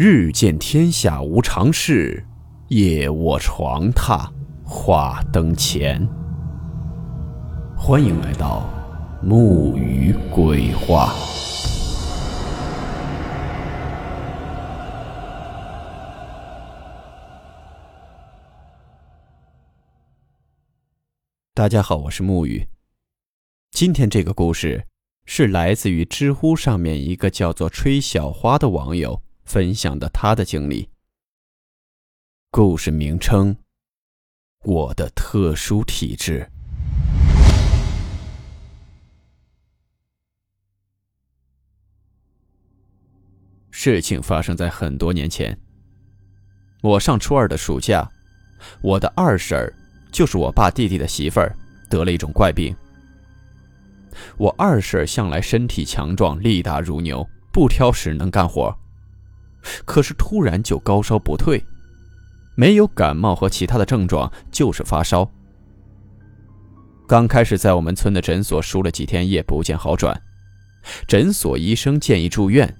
日见天下无常事，夜卧床榻话灯前。欢迎来到木鱼鬼话。大家好，我是木鱼。今天这个故事是来自于知乎上面一个叫做“吹小花”的网友分享的他的经历。故事名称：我的特殊体质。事情发生在很多年前。我上初二的暑假，我的二婶，就是我爸弟弟的媳妇儿，得了一种怪病。我二婶向来身体强壮，力大如牛，不挑食，能干活。可是突然就高烧不退，没有感冒和其他的症状，就是发烧。刚开始在我们村的诊所输了几天液，不见好转。诊所医生建议住院，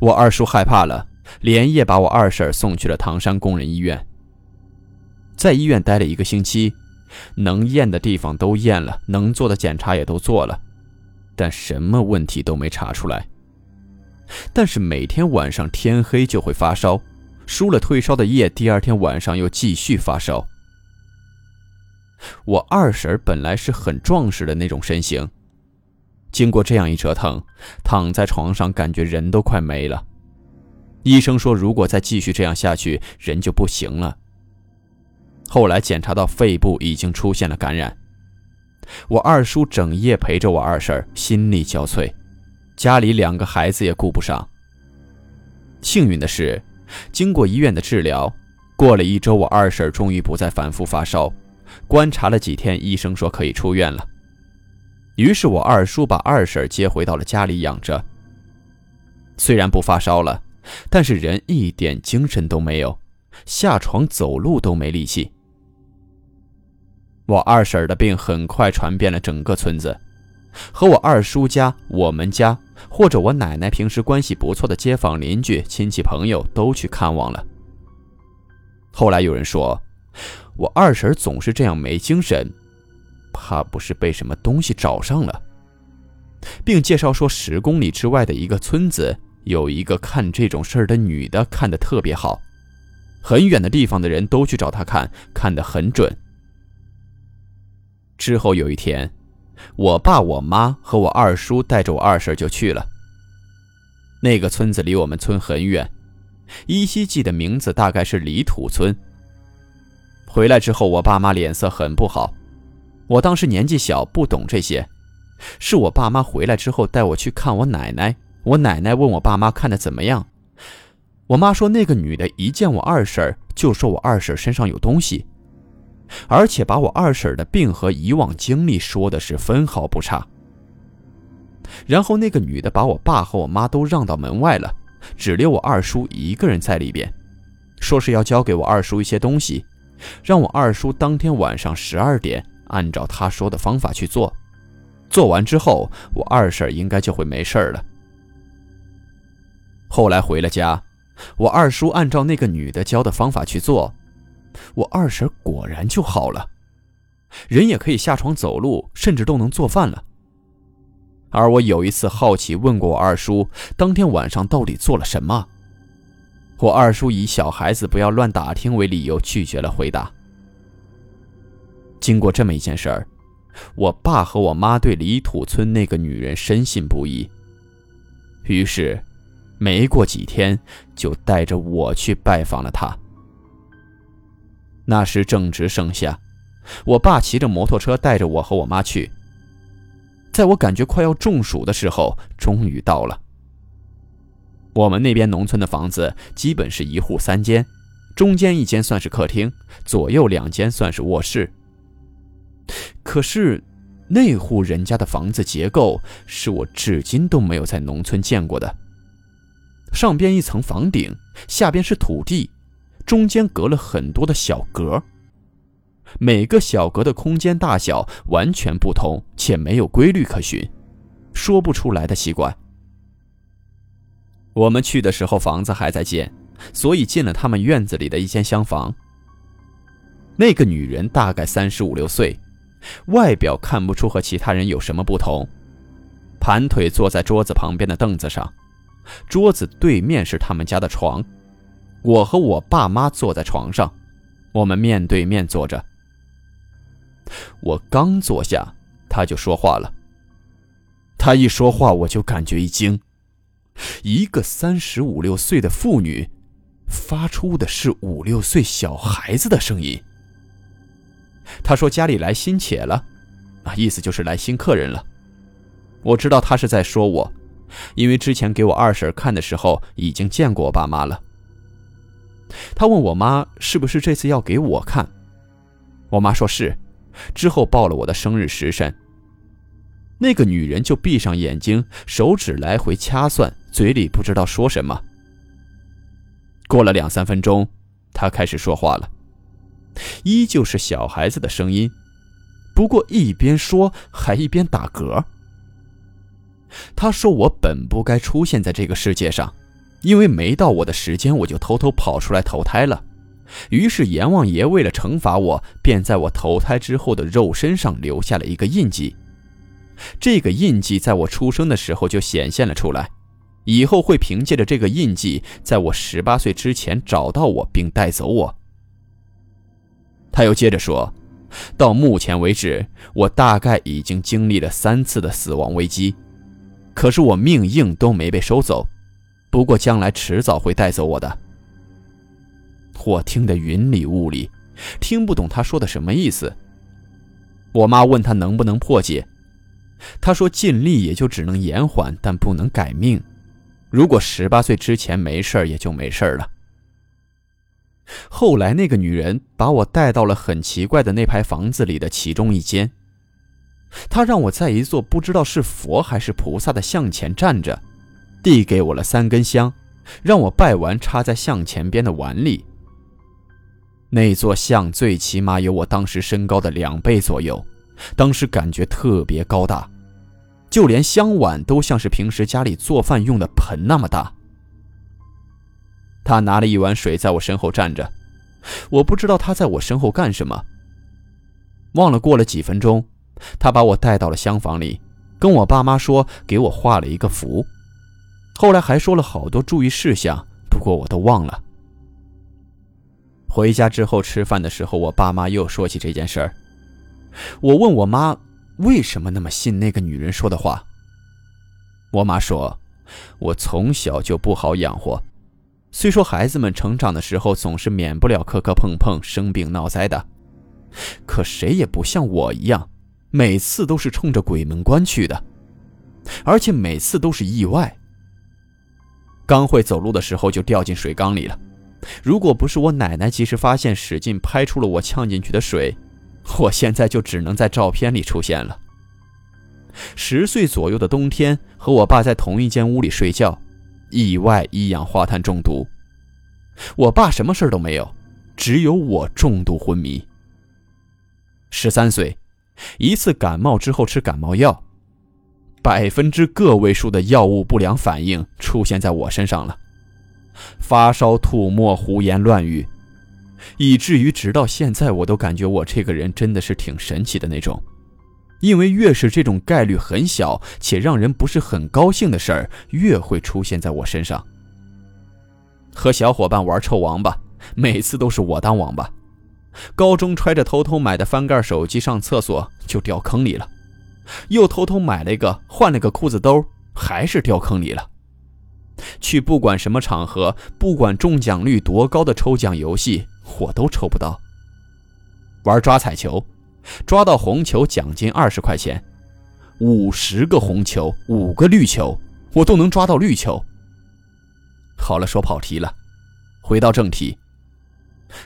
我二叔害怕了，连夜把我二婶送去了唐山工人医院。在医院待了一个星期。能验的地方都验了，能做的检查也都做了，但什么问题都没查出来。但是每天晚上天黑就会发烧，输了退烧的液，第二天晚上又继续发烧。我二婶本来是很壮实的那种身形，经过这样一折腾，躺在床上感觉人都快没了。医生说，如果再继续这样下去，人就不行了。后来检查到肺部已经出现了感染，我二叔整夜陪着我二婶，心力交瘁，家里两个孩子也顾不上。幸运的是，经过医院的治疗，过了一周，我二婶终于不再反复发烧，观察了几天，医生说可以出院了。于是我二叔把二婶接回到了家里养着。虽然不发烧了，但是人一点精神都没有，下床走路都没力气。我二婶的病很快传遍了整个村子，和我二叔家、我们家或者我奶奶平时关系不错的街坊邻居、亲戚朋友都去看望了。后来有人说，我二婶总是这样没精神，怕不是被什么东西找上了，并介绍说十公里之外的一个村子有一个看这种事儿的女的，看得特别好，很远的地方的人都去找她看，看得很准。之后有一天，我爸、我妈和我二叔带着我二婶就去了。那个村子离我们村很远，依稀记得名字大概是李土村。回来之后，我爸妈脸色很不好。我当时年纪小，不懂这些。是我爸妈回来之后带我去看我奶奶。我奶奶问我爸妈看的怎么样，我妈说那个女的一见我二婶就说我二婶身上有东西。而且把我二婶的病和以往经历说的是分毫不差。然后那个女的把我爸和我妈都让到门外了，只留我二叔一个人在里边，说是要交给我二叔一些东西，让我二叔当天晚上十二点按照他说的方法去做，做完之后我二婶应该就会没事了。后来回了家，我二叔按照那个女的教的方法去做。我二婶果然就好了，人也可以下床走路，甚至都能做饭了。而我有一次好奇问过我二叔，当天晚上到底做了什么？我二叔以小孩子不要乱打听为理由，拒绝了回答。经过这么一件事儿，我爸和我妈对李土村那个女人深信不疑，于是，没过几天就带着我去拜访了她。那时正值盛夏，我爸骑着摩托车带着我和我妈去。在我感觉快要中暑的时候，终于到了。我们那边农村的房子基本是一户三间，中间一间算是客厅，左右两间算是卧室。可是，那户人家的房子结构是我至今都没有在农村见过的。上边一层房顶，下边是土地。中间隔了很多的小格，每个小格的空间大小完全不同，且没有规律可循，说不出来的奇怪。我们去的时候房子还在建，所以进了他们院子里的一间厢房。那个女人大概三十五六岁，外表看不出和其他人有什么不同，盘腿坐在桌子旁边的凳子上，桌子对面是他们家的床，我和我爸妈坐在床上，我们面对面坐着。我刚坐下，他就说话了。他一说话，我就感觉一惊。一个三十五六岁的妇女，发出的是五六岁小孩子的声音。他说家里来新且了，啊，意思就是来新客人了。我知道他是在说我，因为之前给我二婶看的时候已经见过我爸妈了。他问我妈是不是这次要给我看，我妈说是，之后报了我的生日时辰。那个女人就闭上眼睛，手指来回掐算，嘴里不知道说什么。过了两三分钟，她开始说话了，依旧是小孩子的声音，不过一边说还一边打嗝。她说：“我本不该出现在这个世界上，因为没到我的时间，我就偷偷跑出来投胎了。于是阎王爷为了惩罚我，便在我投胎之后的肉身上留下了一个印记。”这个印记在我出生的时候就显现了出来，以后会凭借着这个印记，在我十八岁之前找到我并带走我。他又接着说，到目前为止，我大概已经经历了三次的死亡危机，可是我命硬都没被收走，不过将来迟早会带走我的。我听得云里雾里，听不懂他说的什么意思。我妈问他能不能破解。他说：“尽力也就只能延缓，但不能改命。如果十八岁之前没事也就没事了。”后来，那个女人把我带到了很奇怪的那排房子里的其中一间。她让我在一座不知道是佛还是菩萨的像前站着，递给我了三根香，让我拜完插在像前边的碗里。那座像最起码有我当时身高的两倍左右。当时感觉特别高大，就连香碗都像是平时家里做饭用的盆那么大。他拿了一碗水在我身后站着，我不知道他在我身后干什么。忘了过了几分钟，他把我带到了厢房里，跟我爸妈说给我画了一个符，后来还说了好多注意事项，不过我都忘了。回家之后吃饭的时候，我爸妈又说起这件事儿。我问我妈为什么那么信那个女人说的话。我妈说：“我从小就不好养活，虽说孩子们成长的时候总是免不了磕磕碰碰、生病闹灾的，可谁也不像我一样，每次都是冲着鬼门关去的，而且每次都是意外。刚会走路的时候就掉进水缸里了，如果不是我奶奶及时发现，使劲拍出了我呛进去的水。”我现在就只能在照片里出现了。十岁左右的冬天，和我爸在同一间屋里睡觉，意外一氧化碳中毒。我爸什么事都没有，只有我重度昏迷。十三岁，一次感冒之后吃感冒药，百分之个位数的药物不良反应出现在我身上了，发烧、吐沫、胡言乱语。以至于直到现在，我都感觉我这个人真的是挺神奇的那种，因为越是这种概率很小且让人不是很高兴的事儿，越会出现在我身上。和小伙伴玩臭王八，每次都是我当王八。高中揣着偷偷买的翻盖手机上厕所就掉坑里了，又偷偷买了一个换了个裤子兜，还是掉坑里了。去不管什么场合，不管中奖率多高的抽奖游戏。我都抽不到。玩抓彩球，抓到红球奖金二十块钱，五十个红球，五个绿球，我都能抓到绿球。好了，说跑题了，回到正题。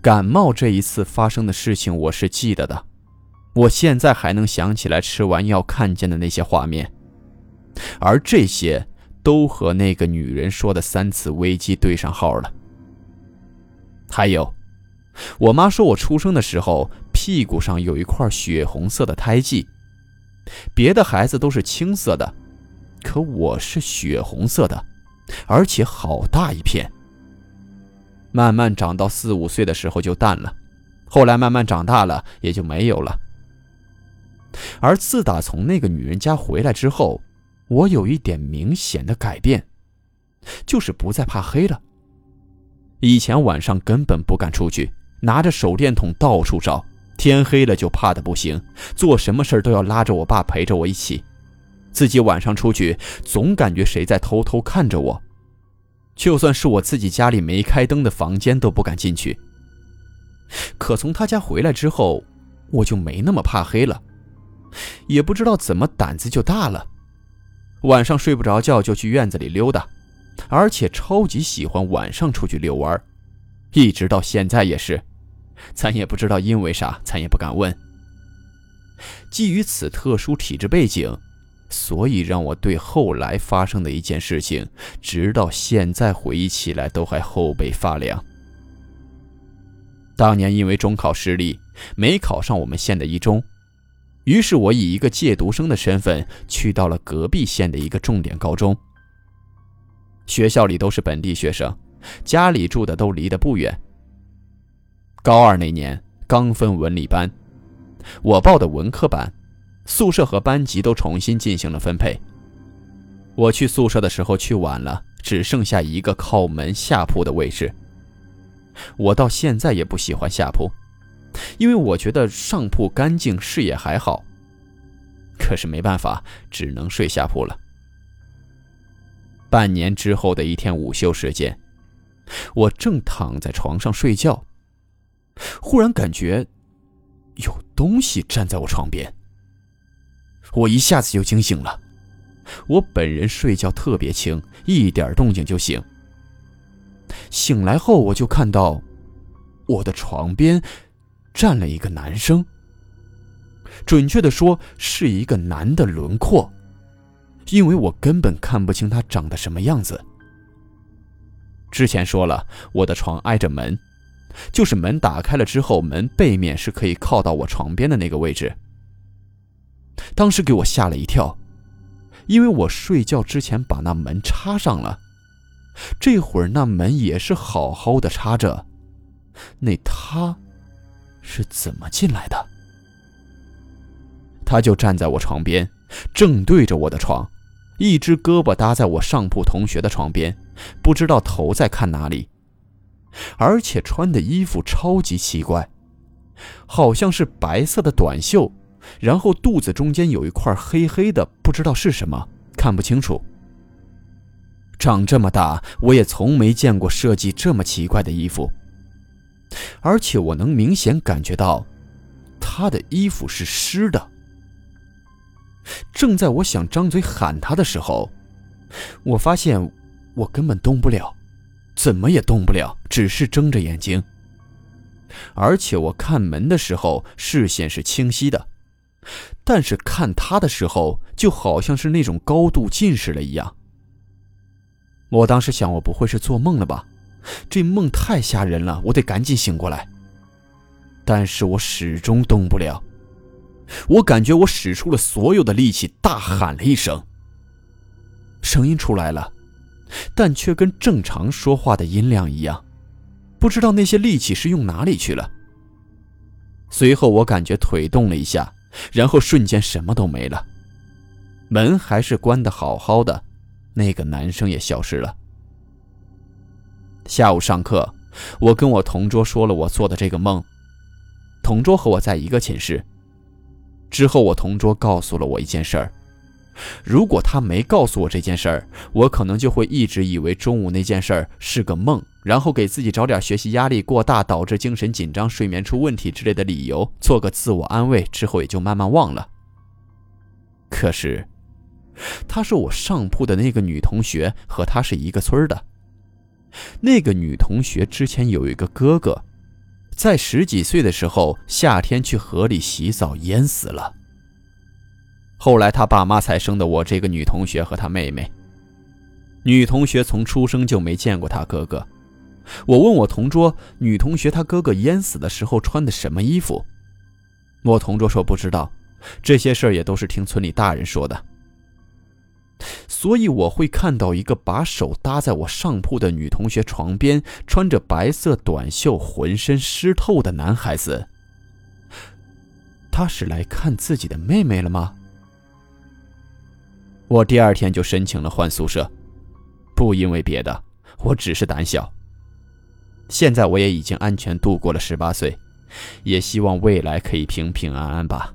感冒这一次发生的事情，我是记得的，我现在还能想起来吃完药看见的那些画面，而这些都和那个女人说的三次危机对上号了。还有。我妈说，我出生的时候屁股上有一块血红色的胎记，别的孩子都是青色的，可我是血红色的，而且好大一片。慢慢长到四五岁的时候就淡了，后来慢慢长大了也就没有了。而自打从那个女人家回来之后，我有一点明显的改变，就是不再怕黑了。以前晚上根本不敢出去，拿着手电筒到处找，天黑了就怕的不行，做什么事都要拉着我爸陪着我一起。自己晚上出去，总感觉谁在偷偷看着我，就算是我自己家里没开灯的房间都不敢进去。可从他家回来之后，我就没那么怕黑了，也不知道怎么胆子就大了，晚上睡不着觉就去院子里溜达。而且超级喜欢晚上出去遛弯，一直到现在也是，咱也不知道因为啥，咱也不敢问。基于此特殊体质背景，所以让我对后来发生的一件事情，直到现在回忆起来都还后背发凉。当年因为中考失利，没考上我们县的一中，于是我以一个借读生的身份去到了隔壁县的一个重点高中。学校里都是本地学生，家里住的都离得不远。高二那年刚分文理班，我报的文科班，宿舍和班级都重新进行了分配。我去宿舍的时候去晚了，只剩下一个靠门下铺的位置。我到现在也不喜欢下铺，因为我觉得上铺干净，视野还好。可是没办法，只能睡下铺了。半年之后的一天午休时间，我正躺在床上睡觉，忽然感觉有东西站在我床边。我一下子就惊醒了。我本人睡觉特别轻，一点动静就醒。醒来后，我就看到我的床边站了一个男生，准确的说是一个男的轮廓。因为我根本看不清他长得什么样子。之前说了，我的床挨着门，就是门打开了之后，门背面是可以靠到我床边的那个位置。当时给我吓了一跳，因为我睡觉之前把那门插上了，这会儿那门也是好好的插着，那他是怎么进来的？他就站在我床边，正对着我的床。一只胳膊搭在我上铺同学的床边，不知道头在看哪里，而且穿的衣服超级奇怪，好像是白色的短袖，然后肚子中间有一块黑黑的，不知道是什么，看不清楚。长这么大，我也从没见过设计这么奇怪的衣服，而且我能明显感觉到，他的衣服是湿的。正在我想张嘴喊他的时候，我发现我根本动不了，怎么也动不了，只是睁着眼睛。而且我看门的时候视线是清晰的，但是看他的时候就好像是那种高度近视了一样。我当时想，我不会是做梦了吧？这梦太吓人了，我得赶紧醒过来。但是我始终动不了。我感觉我使出了所有的力气，大喊了一声，声音出来了，但却跟正常说话的音量一样，不知道那些力气是用哪里去了。随后我感觉腿动了一下，然后瞬间什么都没了，门还是关得好好的，那个男生也消失了。下午上课，我跟我同桌说了我做的这个梦，同桌和我在一个寝室。之后，我同桌告诉了我一件事儿。如果他没告诉我这件事儿，我可能就会一直以为中午那件事儿是个梦，然后给自己找点学习压力过大导致精神紧张、睡眠出问题之类的理由，做个自我安慰，之后也就慢慢忘了。可是，他是我上铺的那个女同学和他是一个村的。那个女同学之前有一个哥哥。在十几岁的时候，夏天去河里洗澡淹死了。后来他爸妈才生的我这个女同学和她妹妹。女同学从出生就没见过她哥哥。我问我同桌，女同学她哥哥淹死的时候穿的什么衣服？我同桌说不知道，这些事儿也都是听村里大人说的。所以我会看到一个把手搭在我上铺的女同学床边，穿着白色短袖、浑身湿透的男孩子。他是来看自己的妹妹了吗？我第二天就申请了换宿舍，不因为别的，我只是胆小。现在我也已经安全度过了十八岁，也希望未来可以平平安安吧。